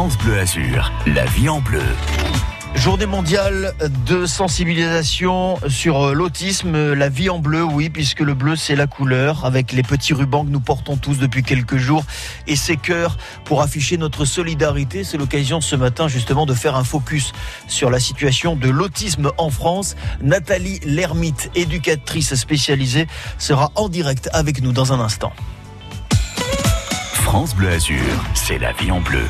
France Bleu Azur, la vie en bleu. Journée mondiale de sensibilisation sur euh, l'autisme, la vie en bleu, oui, puisque le bleu c'est la couleur, avec les petits rubans que nous portons tous depuis quelques jours et ces cœurs pour afficher notre solidarité. C'est l'occasion ce matin justement de faire un focus sur la situation de l'autisme en France. Nathalie Lermite, éducatrice spécialisée, sera en direct avec nous dans un instant. France Bleu Azur, c'est la vie en bleu.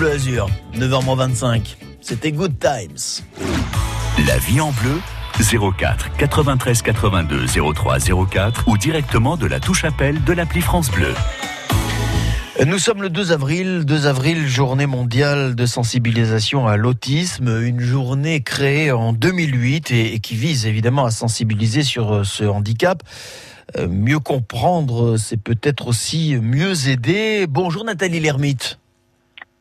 Bleu Azur, 9h25. C'était Good Times. La vie en bleu 04 93 82 03 04 ou directement de la touche appel de l'appli France Bleu. Nous sommes le 2 avril, 2 avril, journée mondiale de sensibilisation à l'autisme, une journée créée en 2008 et, qui vise évidemment à sensibiliser sur euh, ce handicap. Euh, mieux comprendre, c'est peut-être aussi mieux aider. Bonjour Nathalie Lermite.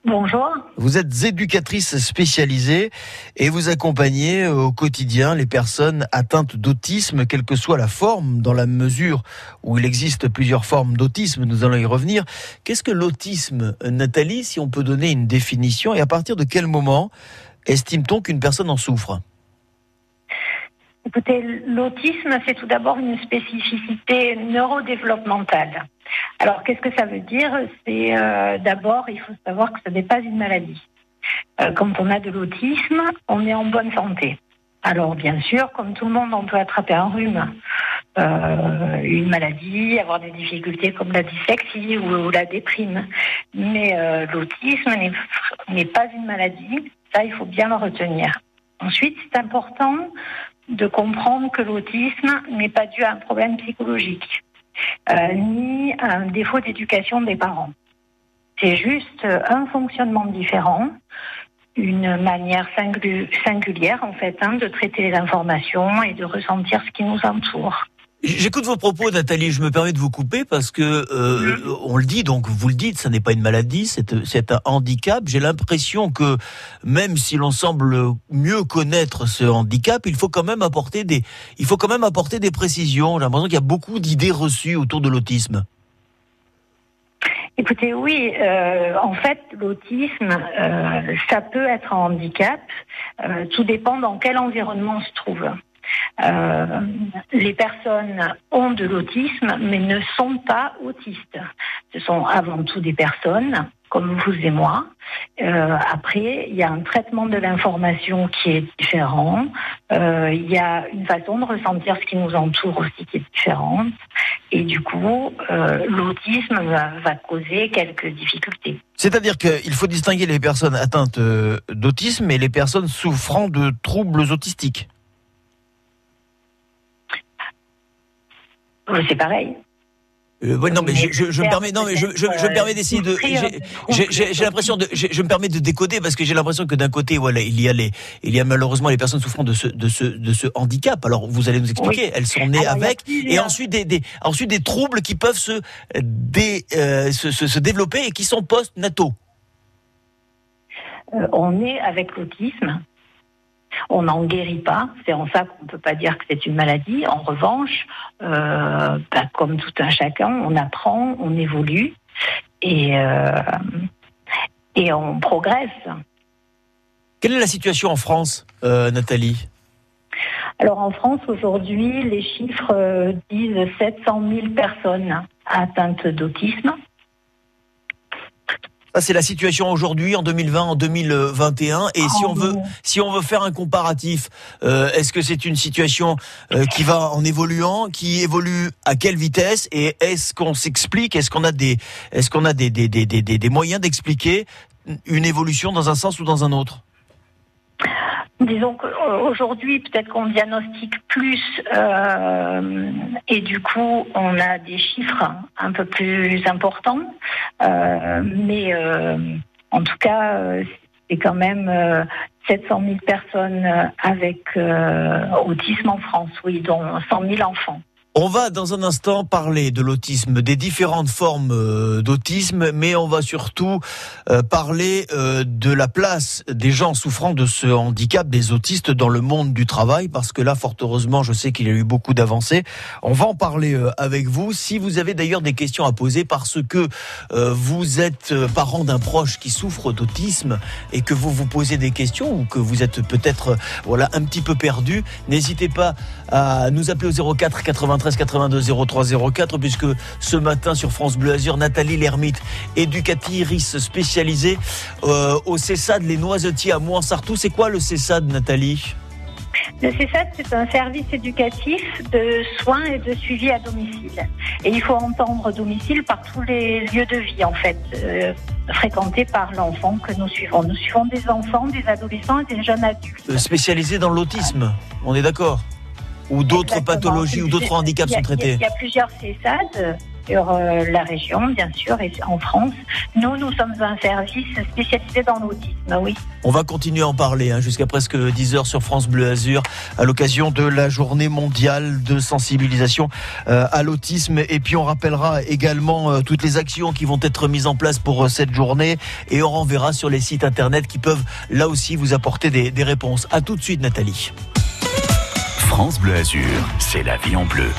Bonjour. Vous êtes éducatrice spécialisée et vous accompagnez euh, au quotidien les personnes atteintes d'autisme, quelle que soit la forme, dans la mesure où il existe plusieurs formes d'autisme, nous allons y revenir. Qu'est-ce que l'autisme, Nathalie, si on peut donner une définition et à partir de quel moment estime-t-on qu'une personne en souffre? Écoutez, l'autisme, c'est tout d'abord une spécificité neurodéveloppementale. Alors, qu'est-ce que ça veut dire? C'est euh, d'abord, il faut savoir que ce n'est pas une maladie. Euh, quand on a de l'autisme, on est en bonne santé. Alors, bien sûr, comme tout le monde, on peut attraper un rhume, euh, une maladie, avoir des difficultés comme la dyslexie ou, la déprime. Mais l'autisme n'est pas une maladie. Ça, il faut bien le retenir. Ensuite, c'est important de comprendre que l'autisme n'est pas dû à un problème psychologique, euh, ni à un défaut d'éducation des parents. C'est juste un fonctionnement différent, une manière singulière en fait hein, de traiter les informations et de ressentir ce qui nous entoure. J'écoute vos propos, Nathalie. Je me permets de vous couper parce que euh, on le dit, donc vous le dites, ça n'est pas une maladie, c'est un handicap. J'ai l'impression que même si l'on semble mieux connaître ce handicap, il faut quand même apporter des, il faut quand même apporter des précisions. J'ai l'impression qu'il y a beaucoup d'idées reçues autour de l'autisme. Écoutez, oui, euh, en fait, l'autisme, euh, ça peut être un handicap. tout dépend dans quel environnement on se trouve. Euh, les personnes ont de l'autisme, mais ne sont pas autistes. Ce sont avant tout des personnes comme vous et moi. Euh, après, il y a un traitement de l'information qui est différent. Euh, il y a une façon de ressentir ce qui nous entoure aussi qui est différente. Et du coup, l'autisme va, causer quelques difficultés. C'est-à-dire qu'il faut distinguer les personnes atteintes d'autisme et les personnes souffrant de troubles autistiques. C'est pareil. Euh, non mais je, me permets non mais je, me permets d'essayer de j'ai l'impression de je, me permets de décoder parce que j'ai l'impression que d'un côté voilà il y a les il y a malheureusement les personnes souffrant de ce de ce de ce handicap. Alors vous allez nous expliquer elles sont nées avec et ensuite des, des, ensuite des troubles qui peuvent se dé, euh, se, se, développer et qui sont post nataux. Euh, on est avec l'autisme on n'en guérit pas. C'est en ça qu'on ne peut pas dire que c'est une maladie. En revanche, euh, bah, comme tout un chacun, on apprend, on évolue et, euh, et on progresse. Quelle est la situation en France, euh, Nathalie? Alors en France aujourd'hui, les chiffres disent 700 000 personnes atteintes d'autisme. Ça, c'est la situation aujourd'hui, en 2020, en 2021. Et si on veut, si on veut faire un comparatif, euh, est-ce que c'est une situation euh, qui va en évoluant, qui évolue à quelle vitesse Et est-ce qu'on s'explique Est-ce qu'on a des, est-ce qu'on a des, des, des, des, des moyens d'expliquer une évolution dans un sens ou dans un autre? Disons qu'aujourd'hui, peut-être qu'on diagnostique plus euh, et du coup, on a des chiffres un peu plus importants. Euh, mais euh, en tout cas, c'est quand même 700 000 personnes avec autisme en France, oui, dont 100 000 enfants. On va dans un instant parler de l'autisme, des différentes formes euh, d'autisme, mais on va surtout euh, parler euh, de la place des gens souffrant de ce handicap, des autistes dans le monde du travail, parce que là, fort heureusement, je sais qu'il y a eu beaucoup d'avancées. On va en parler avec vous. Si vous avez d'ailleurs des questions à poser, parce que vous êtes parent d'un proche qui souffre d'autisme et que vous vous posez des questions ou que vous êtes peut-être voilà un petit peu perdu, n'hésitez pas à nous appeler au 04 80 93 82 03 04 puisque ce matin sur France Bleu Azur, Nathalie Lermite, éducatrice spécialisée euh, au CESAD Les Noisetiers à Mouansartou. C'est quoi le CESAD, Nathalie? Le CESAD, c'est un service éducatif de soins et de suivi à domicile. Et il faut entendre domicile par tous les lieux de vie, en fait, euh, fréquentés par l'enfant que nous suivons. Nous suivons des enfants, des adolescents et des jeunes adultes. Euh, spécialisés dans l'autisme, on est d'accord? Ou d'autres pathologies ou d'autres handicaps sont traités Il y a plusieurs CESAD sur euh, la région, bien sûr, et en France. Nous, nous sommes un service spécialisé dans l'autisme, oui. On va continuer à en parler hein, jusqu'à presque 10 heures sur France Bleu Azur à l'occasion de la journée mondiale de sensibilisation euh, à l'autisme. Et puis on rappellera également euh, toutes les actions qui vont être mises en place pour cette journée et on renverra sur les sites internet qui peuvent là aussi vous apporter des, des réponses. À tout de suite Nathalie. France Bleu Azur, c'est la vie en bleu.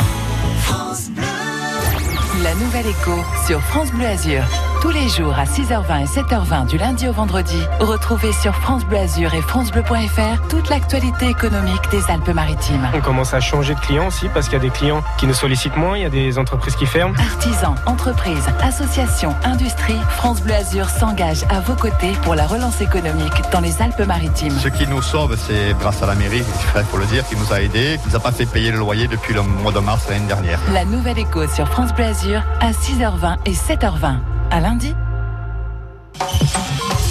La nouvelle écho sur France Bleu Azur. Tous les jours à 6h20 et 7h20 du lundi au vendredi, retrouvez sur France Bleu Azur et francebleu.fr toute l'actualité économique des Alpes-Maritimes. On commence à changer de clients aussi parce qu'il y a des clients qui nous sollicitent moins, il y a des entreprises qui ferment. Artisans, entreprises, associations, industries, France Bleu Azur s'engage à vos côtés pour la relance économique dans les Alpes-Maritimes. Ce qui nous sauve, c'est grâce à la mairie, il faut le dire, qui nous a aidés, qui nous a pas fait payer le loyer depuis le mois de mars l'année dernière. La nouvelle écho sur France Bleu Azur à 6h20 et 7h20. À lundi.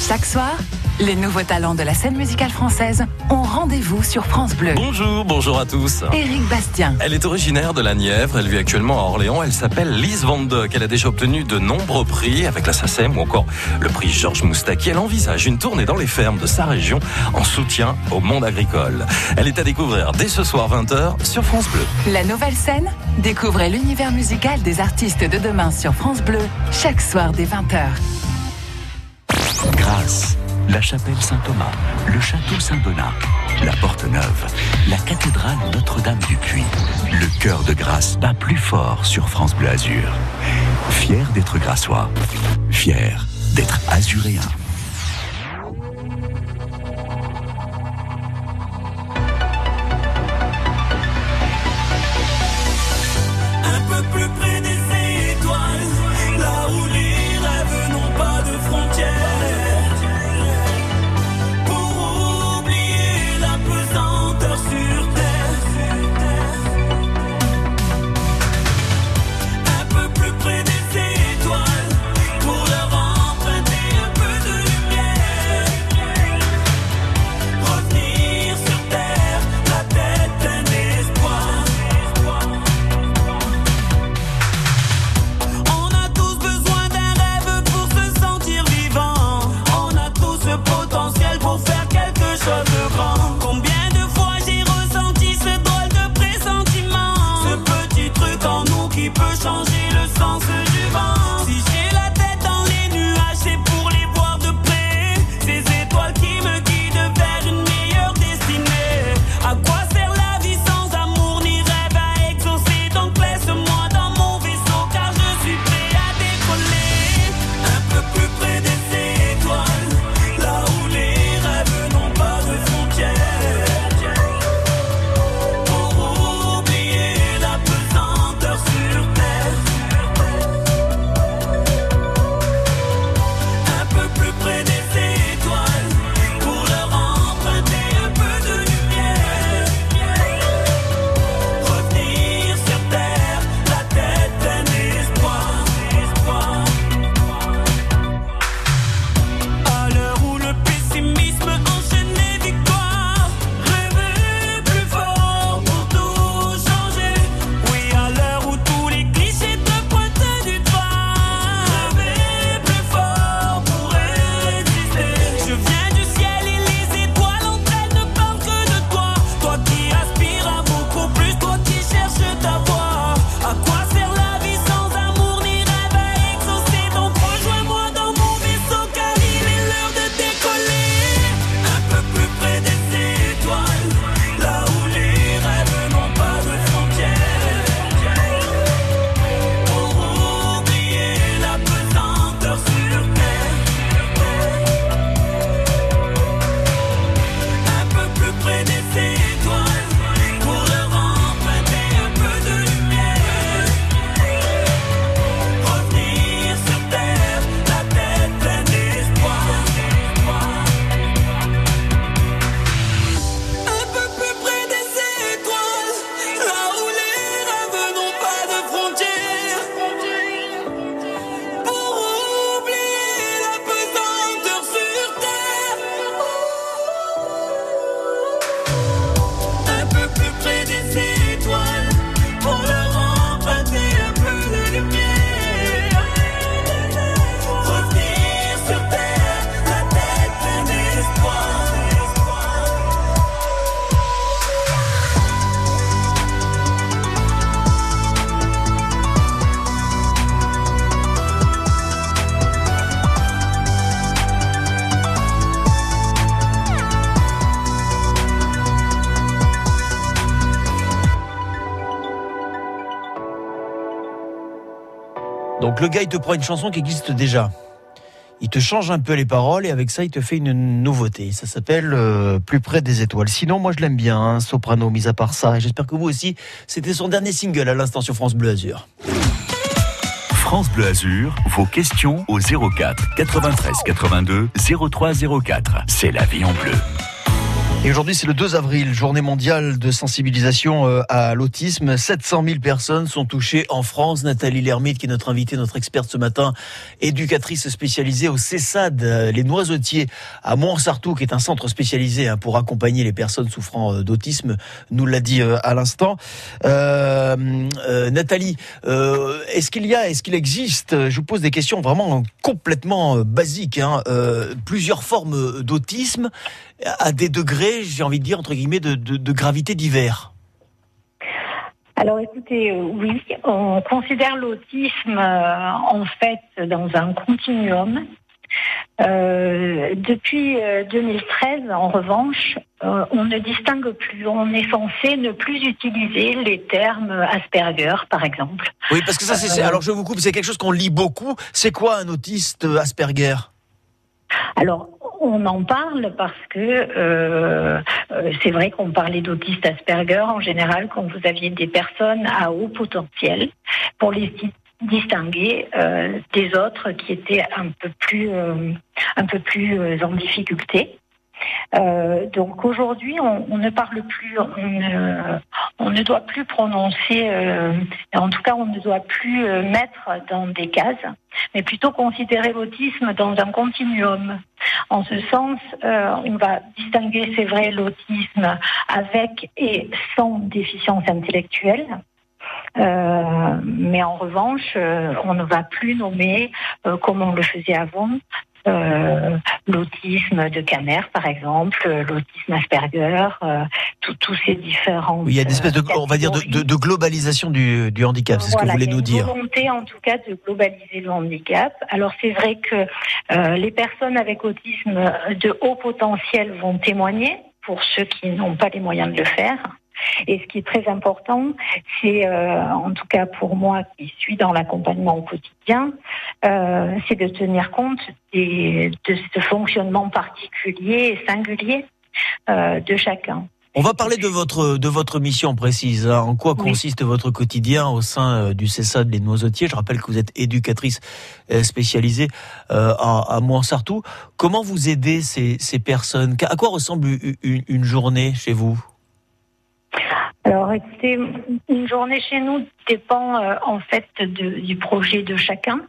Chaque soir, les nouveaux talents de la scène musicale française ont rendez-vous sur France Bleu. Bonjour, bonjour à tous. Éric Bastien. Elle est originaire de la Nièvre, elle vit actuellement à Orléans, elle s'appelle Lise Van Dock. Elle a déjà obtenu de nombreux prix avec la SACEM ou encore le prix Georges Moustaki. Elle envisage une tournée dans les fermes de sa région en soutien au monde agricole. Elle est à découvrir dès ce soir 20h sur France Bleu. La nouvelle scène Découvrez l'univers musical des artistes de demain sur France Bleu, chaque soir dès 20h. La chapelle Saint-Thomas, le château Saint-Donat, la Porte Neuve, la cathédrale Notre-Dame du Puy. Le cœur de Grâce bat plus fort sur France Bleu Azur. Fier d'être grassois, fier d'être azuréen. Donc le gars, il te prend une chanson qui existe déjà. Il te change un peu les paroles et avec ça, il te fait une nouveauté. Ça s'appelle euh, Plus près des étoiles. Sinon, moi, je l'aime bien, hein, Soprano, mis à part ça. J'espère que vous aussi. C'était son dernier single à l'instant sur France Bleu Azur. France Bleu Azur, vos questions au 04 93 82 03 04. C'est la vie en bleu. Et aujourd'hui, c'est le 2 avril, journée mondiale de sensibilisation euh, à l'autisme. 700 000 personnes sont touchées en France. Nathalie Lermite, qui est notre invitée, notre experte ce matin, éducatrice spécialisée au CESAD, euh, les Noisetiers, à Montsartou, qui est un centre spécialisé hein, pour accompagner les personnes souffrant euh, d'autisme, nous l'a dit à l'instant. Euh, Nathalie, est-ce qu'il y a, est-ce qu'il existe, je vous pose des questions vraiment complètement basiques, hein, plusieurs formes d'autisme à des degrés, j'ai envie de dire, entre guillemets, de, de, de gravité divers alors écoutez, euh, oui, on considère l'autisme euh, en fait dans un continuum. Euh, depuis 2013, en revanche, euh, on ne distingue plus. On est censé ne plus utiliser les termes Asperger, par exemple. Oui, parce que ça, c'est. Alors je vous coupe, c'est quelque chose qu'on lit beaucoup. C'est quoi un autiste Asperger? Alors, on en parle parce que euh, euh, c'est vrai qu'on parlait d'autistes Asperger en général quand vous aviez des personnes à haut potentiel pour les distinguer euh, des autres qui étaient un peu plus un peu plus en difficulté. Euh, donc aujourd'hui, on, ne parle plus, on ne, doit plus prononcer, euh, en tout cas, on ne doit plus euh, mettre dans des cases, mais plutôt considérer l'autisme dans un continuum. En ce sens, on va distinguer, c'est vrai, l'autisme avec et sans déficience intellectuelle. Mais en revanche, on ne va plus nommer, comme on le faisait avant, euh, l'autisme de Camer, par exemple, euh, l'autisme Asperger, euh, tous ces différents. Oui, il y a une espèce de, on va dire, de, de, de globalisation du, du handicap, c'est voilà, ce que vous voulez nous dire. Une volonté, en tout cas, de globaliser le handicap. Alors, c'est vrai que euh, les personnes avec autisme de haut potentiel vont témoigner pour ceux qui n'ont pas les moyens de le faire. Et ce qui est très important, c'est, euh, en tout cas pour moi qui suis dans l'accompagnement au quotidien, euh, c'est de tenir compte des, de ce fonctionnement particulier et singulier euh, de chacun. On va parler de votre de votre mission précise. Hein. En quoi consiste oui. votre quotidien au sein du CESAD Les Noisetiers? Je rappelle que vous êtes éducatrice spécialisée à, à Montsartou. Comment vous aidez ces, ces personnes? À quoi ressemble une, une journée chez vous? Alors, écoutez, une journée chez nous dépend euh, en fait du projet de chacun.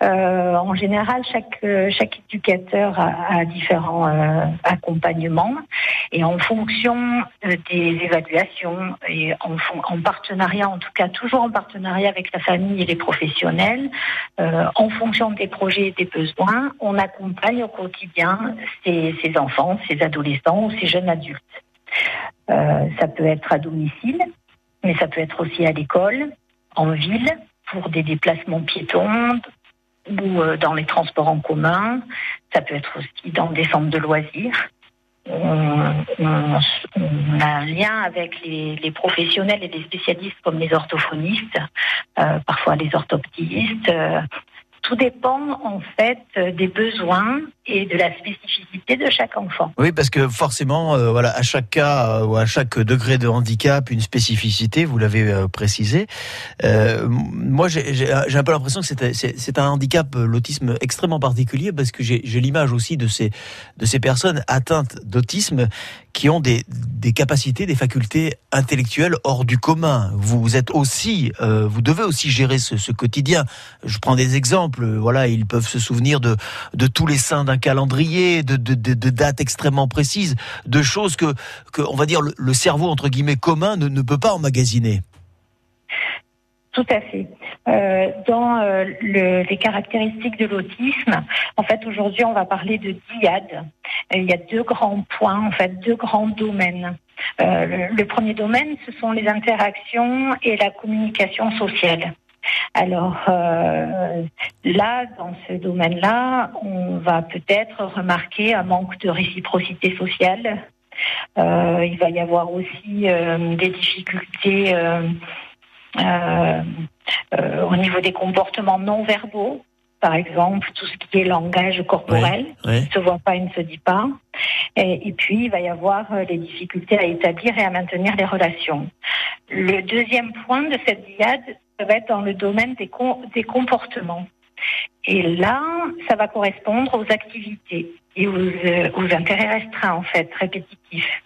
Euh, en général, chaque, chaque éducateur a, différents euh, accompagnements et en fonction euh, des évaluations et en, en, partenariat, en tout cas toujours en partenariat avec la famille et les professionnels, euh, en fonction des projets et des besoins, on accompagne au quotidien ces enfants, ces adolescents ou ces jeunes adultes. Euh, ça peut être à domicile, mais ça peut être aussi à l'école, en ville, pour des déplacements piétons ou euh, dans les transports en commun. Ça peut être aussi dans des centres de loisirs. On, on, on a un lien avec les, les, professionnels et les spécialistes comme les orthophonistes, euh, parfois les orthoptistes, tout dépend en fait des besoins et de la spécificité de chaque enfant. Oui, parce que forcément, euh, voilà, à chaque cas euh, ou à chaque degré de handicap, une spécificité, vous l'avez euh, précisé. Moi, j'ai un peu l'impression que c'est un handicap, l'autisme extrêmement particulier, parce que j'ai l'image aussi de ces de ces personnes atteintes d'autisme qui ont des, des capacités, des facultés intellectuelles hors du commun. Vous êtes aussi, vous devez aussi gérer ce, quotidien. Je prends des exemples. Voilà, ils peuvent se souvenir de, de tous les seins d'un calendrier, de, dates extrêmement précises, de choses que, que on va dire, le, cerveau entre guillemets commun ne, ne peut pas emmagasiner. Tout à fait. Euh, dans euh, le, les caractéristiques de l'autisme, en fait, aujourd'hui, on va parler de diade. Il y a deux grands points, en fait, deux grands domaines. Euh, le, le, premier domaine, ce sont les interactions et la communication sociale. Alors euh, là, dans ce domaine-là, on va peut-être remarquer un manque de réciprocité sociale. Euh, il va y avoir aussi des difficultés euh, euh, au niveau des comportements non verbaux, par exemple, tout ce qui est langage corporel, Ouais. ne se voit pas, il ne se dit pas. Et, et puis, il va y avoir euh, les difficultés à établir et à maintenir les relations. Le deuxième point de cette diade, ça va être dans le domaine des, com- des comportements. Et là, ça va correspondre aux activités et aux, euh, aux intérêts restreints, en fait, répétitifs.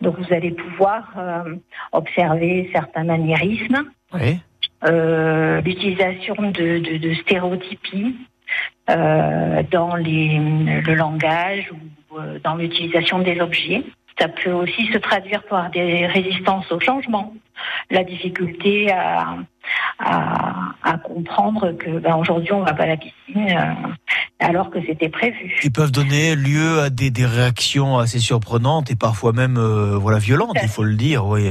Donc, vous allez pouvoir euh, observer certains maniérismes, Oui. euh, l'utilisation de, de, de stéréotypies dans les, le langage ou dans l'utilisation des objets. Ça peut aussi se traduire par des résistances au changement, la difficulté à, à, à comprendre que ben, aujourd'hui on va pas à la piscine euh, alors que c'était prévu. Qui peuvent donner lieu à des, des réactions assez surprenantes et parfois même euh, voilà violentes, il faut le dire. Oui,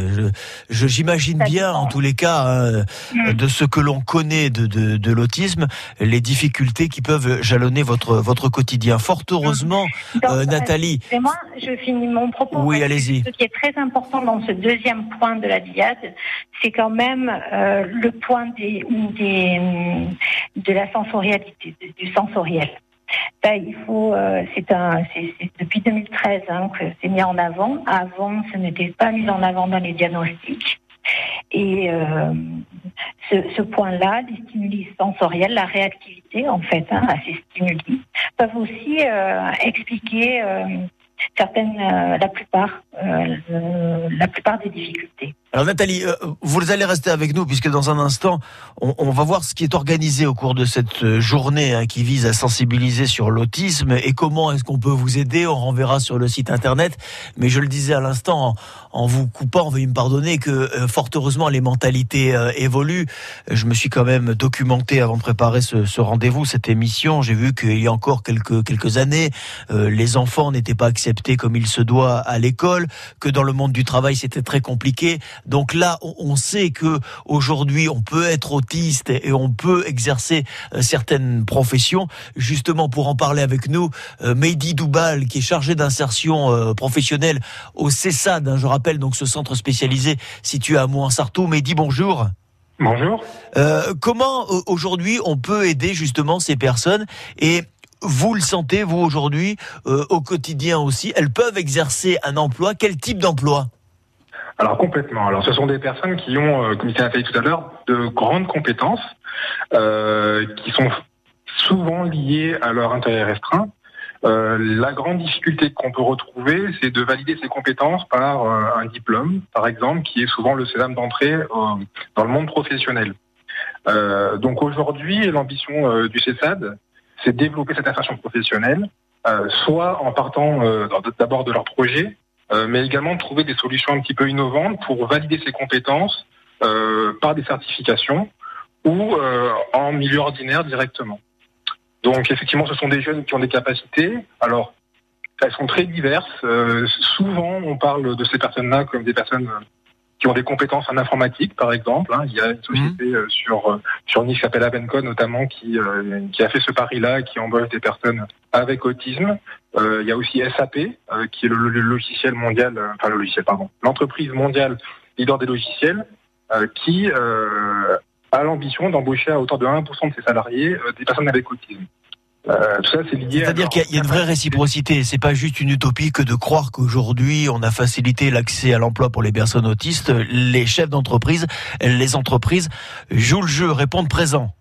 je- j'imagine bien en tous les cas hein, Mm. de ce que l'on connaît de, de, de l'autisme, les difficultés qui peuvent jalonner votre votre quotidien. Fort heureusement, Donc, euh, Nathalie. Moi, je finis mon propos. Oui, allez-y. Ce qui est très important dans ce deuxième point de la diade, c'est quand même euh, le point des, de la sensorialité, du sensoriel. Ça, il faut, euh, c'est un, c'est depuis 2013 hein, que c'est mis en avant. Avant, ce n'était pas mis en avant dans les diagnostics. Et euh, ce, point-là, les stimuli sensoriels, la réactivité en fait hein, à ces stimuli, peuvent aussi euh, expliquer certaines, la plupart, la plupart des difficultés. Alors Nathalie, euh, vous allez rester avec nous puisque dans un instant, on, va voir ce qui est organisé au cours de cette euh, journée hein, qui vise à sensibiliser sur l'autisme et comment est-ce qu'on peut vous aider. On renverra sur le site internet. Mais je le disais à l'instant, en, vous coupant, veuillez me pardonner que euh, fort heureusement les mentalités évoluent. Je me suis quand même documenté avant de préparer ce, rendez-vous, cette émission. J'ai vu qu'il y a encore quelques années, les enfants n'étaient pas acceptés comme il se doit à l'école, que dans le monde du travail c'était très compliqué. Donc là, on- sait que aujourd'hui, on peut être autiste et on peut exercer euh, certaines professions. Justement, pour en parler avec nous, euh, Mehdi Doubal, qui est chargé d'insertion euh, professionnelle au CESAD, hein, je rappelle donc ce centre spécialisé situé à Mouansartou. Mehdi, bonjour. Bonjour. Euh, comment aujourd'hui on peut aider justement ces personnes et vous le sentez, vous aujourd'hui, euh, au quotidien aussi, elles peuvent exercer un emploi. Quel type d'emploi? Alors complètement. Alors ce sont des personnes qui ont, euh, comme il a fait tout à l'heure, de grandes compétences euh, qui sont souvent liées à leur intérêt restreint. Euh, la grande difficulté qu'on peut retrouver, c'est de valider ces compétences par euh, un diplôme, par exemple, qui est souvent le sésame d'entrée euh, dans le monde professionnel. Euh, donc aujourd'hui, l'ambition du CESAD, c'est de développer cette insertion professionnelle, soit en partant d'abord de leur projet, mais également de trouver des solutions un petit peu innovantes pour valider ces compétences euh, par des certifications ou euh, en milieu ordinaire directement. Donc effectivement, ce sont des jeunes qui ont des capacités. Alors, elles sont très diverses. Euh, souvent, on parle de ces personnes-là comme des personnes euh, qui ont des compétences en informatique, par exemple. hein. Il y a une société euh, sur euh, sur Nice qui s'appelle Avenco notamment qui euh, qui a fait ce pari-là, qui embauche des personnes avec autisme. Euh, il y a aussi SAP, euh, qui est le, le logiciel mondial, euh, enfin le logiciel, pardon, l'entreprise mondiale leader des logiciels, qui a l'ambition d'embaucher à hauteur de 1% de ses salariés des personnes avec autisme. Euh, tout ça, c'est lié. à C'est-à-dire qu'il y, a- il y a une vraie réciprocité. C'est pas juste une utopie que de croire qu'aujourd'hui on a facilité l'accès à l'emploi pour les personnes autistes. Les chefs d'entreprise, les entreprises jouent le jeu, répondent présent.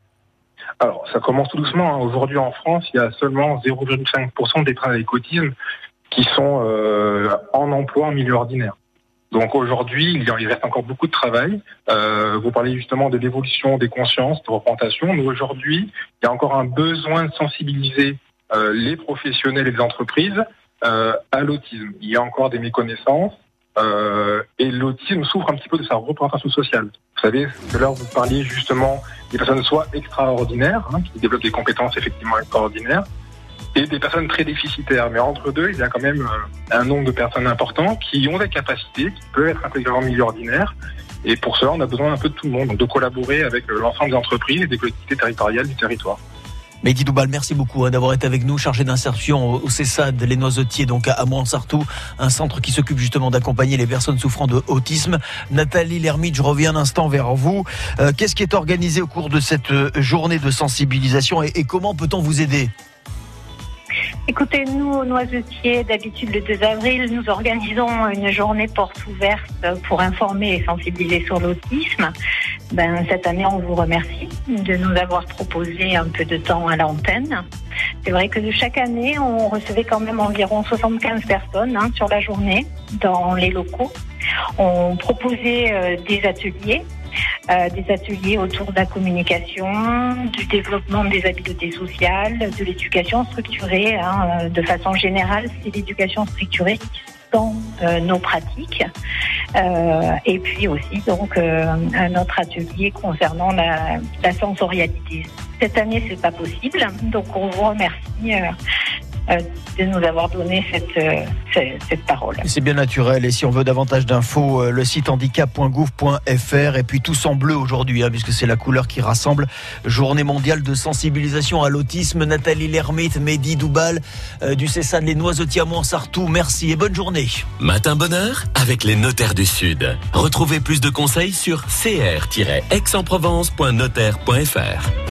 Alors, ça commence tout doucement. hein. Aujourd'hui, en France, il y a seulement 0,5% des travailleurs autisme qui sont euh, en emploi en milieu ordinaire. Donc aujourd'hui, il il reste encore beaucoup de travail. Euh, vous parlez justement de l'évolution des consciences, de représentation, mais aujourd'hui, il y a encore un besoin de sensibiliser euh, les professionnels et les entreprises euh, à l'autisme. Il y a encore des méconnaissances euh, et l'autisme souffre un petit peu de sa représentation sociale. Vous savez, à l'heure, vous parliez justement des personnes soit extraordinaires, hein, qui développent des compétences effectivement extraordinaires, et des personnes très déficitaires. Mais entre deux, il y a quand même euh, un nombre de personnes importants qui ont des capacités, qui peuvent être intégrées en milieu ordinaire. Et pour cela, on a besoin un peu de tout le monde, donc de collaborer avec euh, l'ensemble des entreprises et des collectivités territoriales du territoire. Mehdi Doubal, merci beaucoup hein, d'avoir été avec nous, chargé d'insertion au, CESAD, les Noisetiers, donc à, Mouansartou, un centre qui s'occupe justement d'accompagner les personnes souffrant d'autisme. Nathalie Lermite, je reviens un instant vers vous. Euh, Qu'est-ce qui est organisé au cours de cette euh, journée de sensibilisation et comment peut-on vous aider? Écoutez, nous, au Noisetier, d'habitude le 2 avril, nous organisons une journée porte ouverte pour informer et sensibiliser sur l'autisme. Ben, cette année, on vous remercie de nous avoir proposé un peu de temps à l'antenne. C'est vrai que chaque année, on recevait quand même environ 75 personnes hein, sur la journée dans les locaux. On proposait euh, des ateliers euh, des ateliers autour de la communication, du développement des habiletés sociales, de l'éducation structurée. hein, euh, de façon générale, c'est l'éducation structurée sont euh, nos pratiques. Euh, et puis aussi donc euh, un autre atelier concernant la, la sensorialité. Cette année, c'est pas possible, donc on vous remercie de nous avoir donné cette, euh, cette, cette parole. C'est bien naturel et si on veut davantage d'infos, euh, le site handicap.gouv.fr et puis tous en bleu aujourd'hui, hein, puisque c'est la couleur qui rassemble. Journée mondiale de sensibilisation à l'autisme. Nathalie Lermite, Mehdi Doubal euh, du CESAN Les Noisetiers à Montsartou. Merci et bonne journée. Matin bonheur avec les notaires du Sud. Retrouvez plus de conseils sur cr-aix-en-provence.notaire.fr.